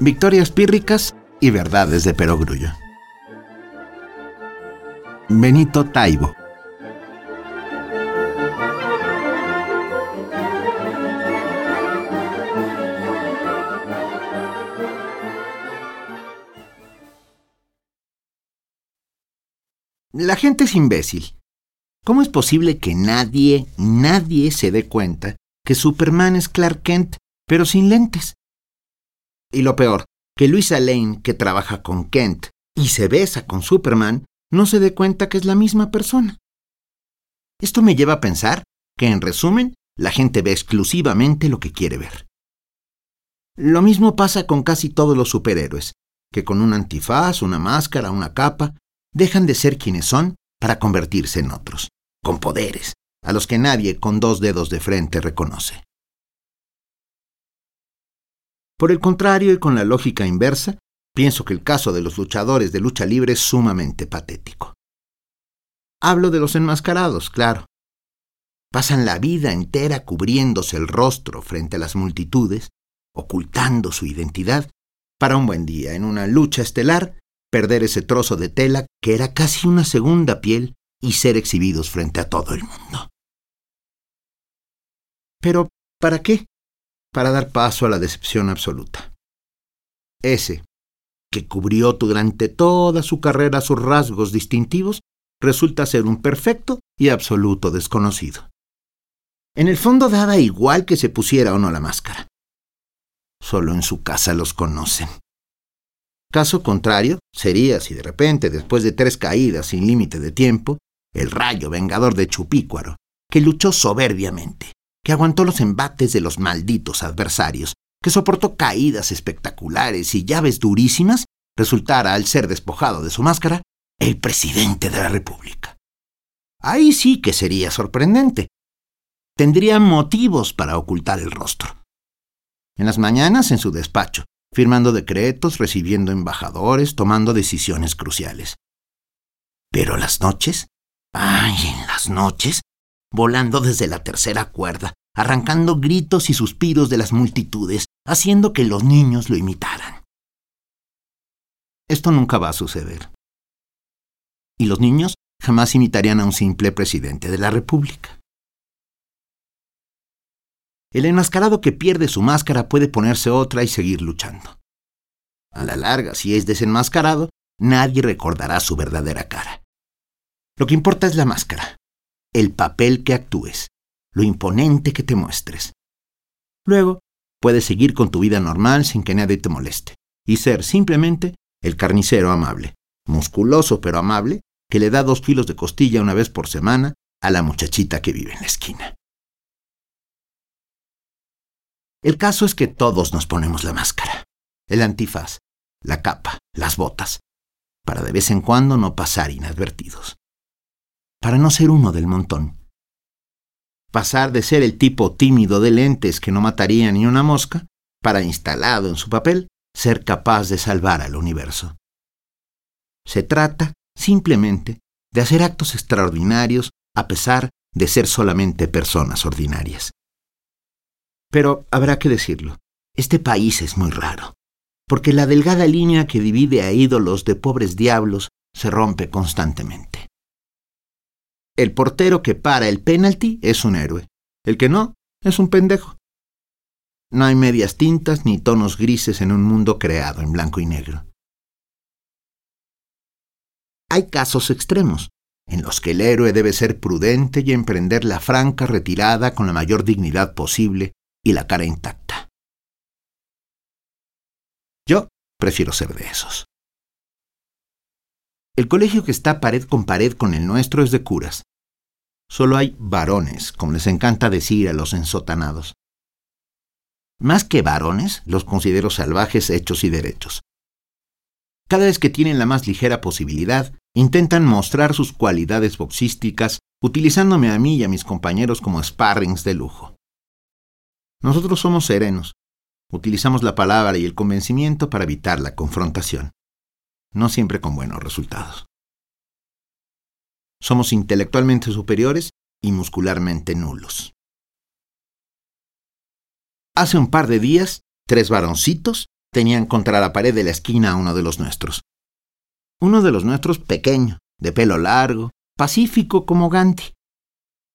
Victorias pírricas y verdades de perogrullo. Benito Taibo. La gente es imbécil. ¿Cómo es posible que nadie, nadie se dé cuenta que Superman es Clark Kent, pero sin lentes? Y lo peor, que Luisa Lane, que trabaja con Kent y se besa con Superman, no se dé cuenta que es la misma persona. Esto me lleva a pensar que, en resumen, la gente ve exclusivamente lo que quiere ver. Lo mismo pasa con casi todos los superhéroes, que con un antifaz, una máscara, una capa, dejan de ser quienes son para convertirse en otros, con poderes, a los que nadie con dos dedos de frente reconoce. Por el contrario, y con la lógica inversa, pienso que el caso de los luchadores de lucha libre es sumamente patético. Hablo de los enmascarados, claro. Pasan la vida entera cubriéndose el rostro frente a las multitudes, ocultando su identidad, para un buen día, en una lucha estelar, perder ese trozo de tela que era casi una segunda piel y ser exhibidos frente a todo el mundo. Pero, ¿para qué? Para dar paso a la decepción absoluta. Ese, que cubrió durante toda su carrera sus rasgos distintivos, resulta ser un perfecto y absoluto desconocido. En el fondo daba igual que se pusiera o no la máscara. Solo en su casa los conocen. Caso contrario, sería si de repente, después de tres caídas sin límite de tiempo, el rayo vengador de Chupícuaro, que luchó soberbiamente, que aguantó los embates de los malditos adversarios, que soportó caídas espectaculares y llaves durísimas, resultara, al ser despojado de su máscara, el presidente de la República. Ahí sí que sería sorprendente. Tendría motivos para ocultar el rostro. En las mañanas, en su despacho, firmando decretos, recibiendo embajadores, tomando decisiones cruciales. Pero las noches, ay, en las noches, volando desde la tercera cuerda, arrancando gritos y suspiros de las multitudes, haciendo que los niños lo imitaran. Esto nunca va a suceder. Y los niños jamás imitarían a un simple presidente de la República. El enmascarado que pierde su máscara puede ponerse otra y seguir luchando. A la larga, si es desenmascarado, nadie recordará su verdadera cara. Lo que importa es la máscara, el papel que actúes, lo imponente que te muestres. Luego, puedes seguir con tu vida normal sin que nadie te moleste, y ser simplemente el carnicero amable, musculoso pero amable, que le da dos kilos de costilla una vez por semana a la muchachita que vive en la esquina. El caso es que todos nos ponemos la máscara, el antifaz, la capa, las botas, para de vez en cuando no pasar inadvertidos, para no ser uno del montón. Pasar de ser el tipo tímido de lentes que no mataría ni una mosca, para instalado en su papel, ser capaz de salvar al universo. Se trata, simplemente, de hacer actos extraordinarios a pesar de ser solamente personas ordinarias. Pero habrá que decirlo, este país es muy raro, porque la delgada línea que divide a ídolos de pobres diablos se rompe constantemente. El portero que para el penalti es un héroe, el que no es un pendejo. No hay medias tintas ni tonos grises en un mundo creado en blanco y negro. Hay casos extremos, en los que el héroe debe ser prudente y emprender la franca retirada con la mayor dignidad posible y la cara intacta. Yo prefiero ser de esos. El colegio que está pared con pared con el nuestro es de curas. Solo hay varones, como les encanta decir a los ensotanados. Más que varones, los considero salvajes hechos y derechos. Cada vez que tienen la más ligera posibilidad, intentan mostrar sus cualidades boxísticas, utilizándome a mí y a mis compañeros como sparrings de lujo. Nosotros somos serenos. Utilizamos la palabra y el convencimiento para evitar la confrontación. No siempre con buenos resultados. somos intelectualmente superiores y muscularmente nulos. Hace un par de días, tres varoncitos tenían contra la pared de la esquina a uno de los nuestros. Uno de los nuestros pequeño, de pelo largo, pacífico como Gandhi.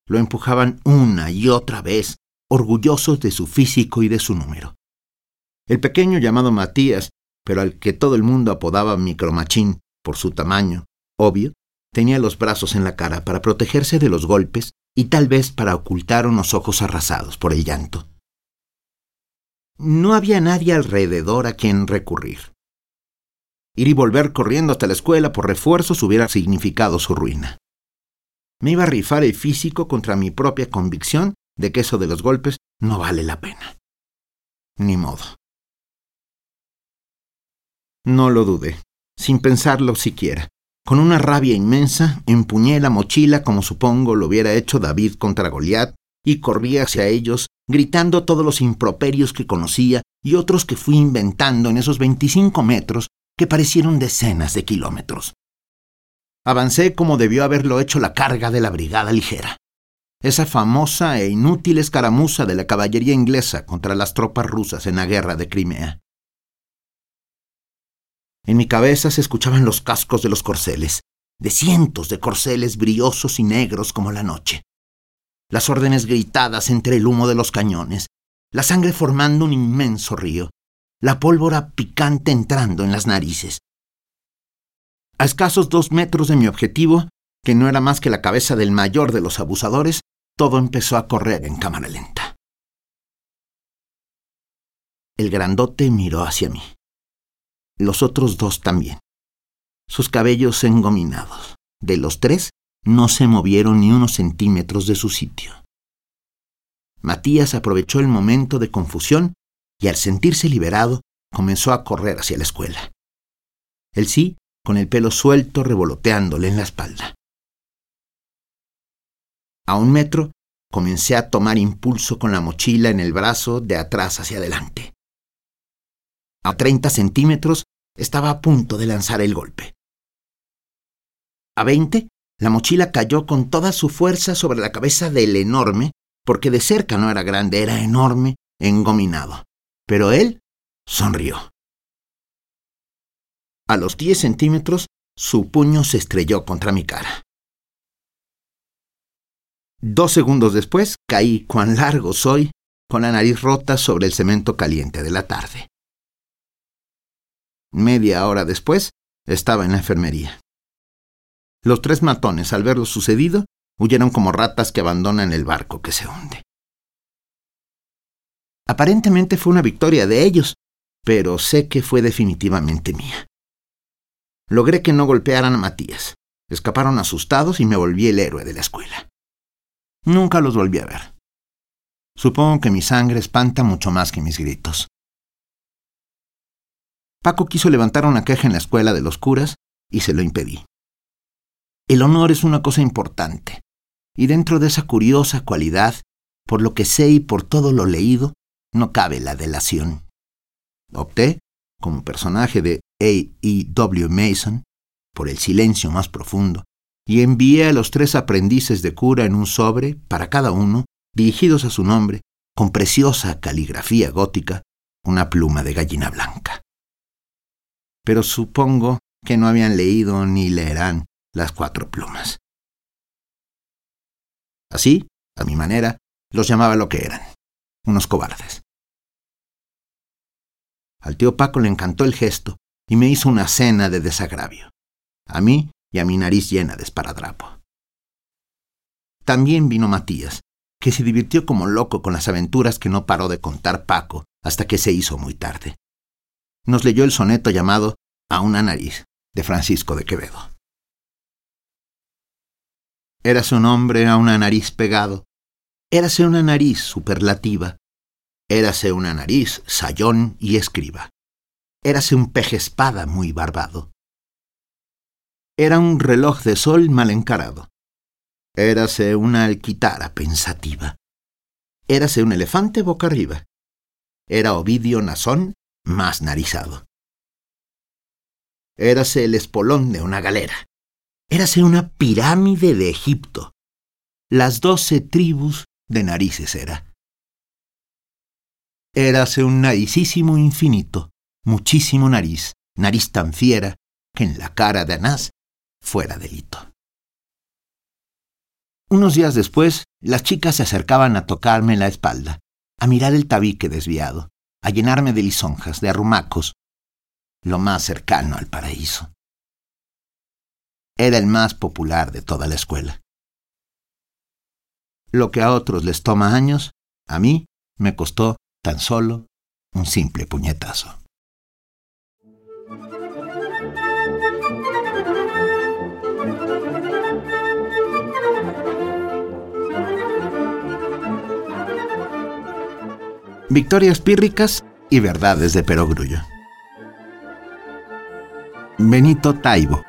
Lo empujaban una y otra vez, orgullosos de su físico y de su número. El pequeño llamado Matías, pero al que todo el mundo apodaba micromachín por su tamaño, obvio, tenía los brazos en la cara para protegerse de los golpes y tal vez para ocultar unos ojos arrasados por el llanto. No había nadie alrededor a quien recurrir. Ir y volver corriendo hasta la escuela por refuerzos hubiera significado su ruina. Me iba a rifar el físico contra mi propia convicción de que eso de los golpes no vale la pena. Ni modo. No lo dudé, sin pensarlo siquiera. Con una rabia inmensa, empuñé la mochila como supongo lo hubiera hecho David contra Goliat y corrí hacia ellos, gritando todos los improperios que conocía y otros que fui inventando en esos 25 metros que parecieron decenas de kilómetros. Avancé como debió haberlo hecho la carga de la brigada ligera, esa famosa e inútil escaramuza de la caballería inglesa contra las tropas rusas en la guerra de Crimea. En mi cabeza se escuchaban los cascos de los corceles, de cientos de corceles brillosos y negros como la noche. Las órdenes gritadas entre el humo de los cañones, la sangre formando un inmenso río, la pólvora picante entrando en las narices. A escasos dos metros de mi objetivo, que no era más que la cabeza del mayor de los abusadores, todo empezó a correr en cámara lenta. El grandote miró hacia mí los otros dos también. Sus cabellos engominados. De los tres, no se movieron ni unos centímetros de su sitio. Matías aprovechó el momento de confusión y al sentirse liberado comenzó a correr hacia la escuela. Él sí, con el pelo suelto revoloteándole en la espalda. A un metro comencé a tomar impulso con la mochila en el brazo de atrás hacia adelante. A 30 centímetros estaba a punto de lanzar el golpe. A 20, la mochila cayó con toda su fuerza sobre la cabeza del enorme, porque de cerca no era grande, era enorme, engominado. Pero él sonrió. A los 10 centímetros, su puño se estrelló contra mi cara. Dos segundos después, caí, cuán largo soy, con la nariz rota sobre el cemento caliente de la tarde. Media hora después, estaba en la enfermería. Los tres matones, al ver lo sucedido, huyeron como ratas que abandonan el barco que se hunde. Aparentemente fue una victoria de ellos, pero sé que fue definitivamente mía. Logré que no golpearan a Matías. Escaparon asustados y me volví el héroe de la escuela. Nunca los volví a ver. Supongo que mi sangre espanta mucho más que mis gritos. Paco quiso levantar una queja en la escuela de los curas y se lo impedí. El honor es una cosa importante, y dentro de esa curiosa cualidad, por lo que sé y por todo lo leído, no cabe la delación. Opté, como personaje de A. E. W. Mason, por el silencio más profundo, y envié a los tres aprendices de cura en un sobre, para cada uno, dirigidos a su nombre, con preciosa caligrafía gótica, una pluma de gallina blanca pero supongo que no habían leído ni leerán las cuatro plumas. Así, a mi manera, los llamaba lo que eran, unos cobardes. Al tío Paco le encantó el gesto y me hizo una cena de desagravio, a mí y a mi nariz llena de esparadrapo. También vino Matías, que se divirtió como loco con las aventuras que no paró de contar Paco hasta que se hizo muy tarde nos leyó el soneto llamado A una nariz, de Francisco de Quevedo. Érase un hombre a una nariz pegado, érase una nariz superlativa, érase una nariz sayón y escriba, érase un peje espada muy barbado. Era un reloj de sol mal encarado, érase una alquitara pensativa, érase un elefante boca arriba, era Ovidio Nazón más narizado. Érase el espolón de una galera. Érase una pirámide de Egipto. Las doce tribus de narices era. Érase un naricísimo infinito, muchísimo nariz, nariz tan fiera que en la cara de Anás fuera delito. Unos días después, las chicas se acercaban a tocarme la espalda, a mirar el tabique desviado, a llenarme de lisonjas, de arrumacos, lo más cercano al paraíso. Era el más popular de toda la escuela. Lo que a otros les toma años, a mí me costó tan solo un simple puñetazo. Victorias pírricas y verdades de perogrullo. Benito Taibo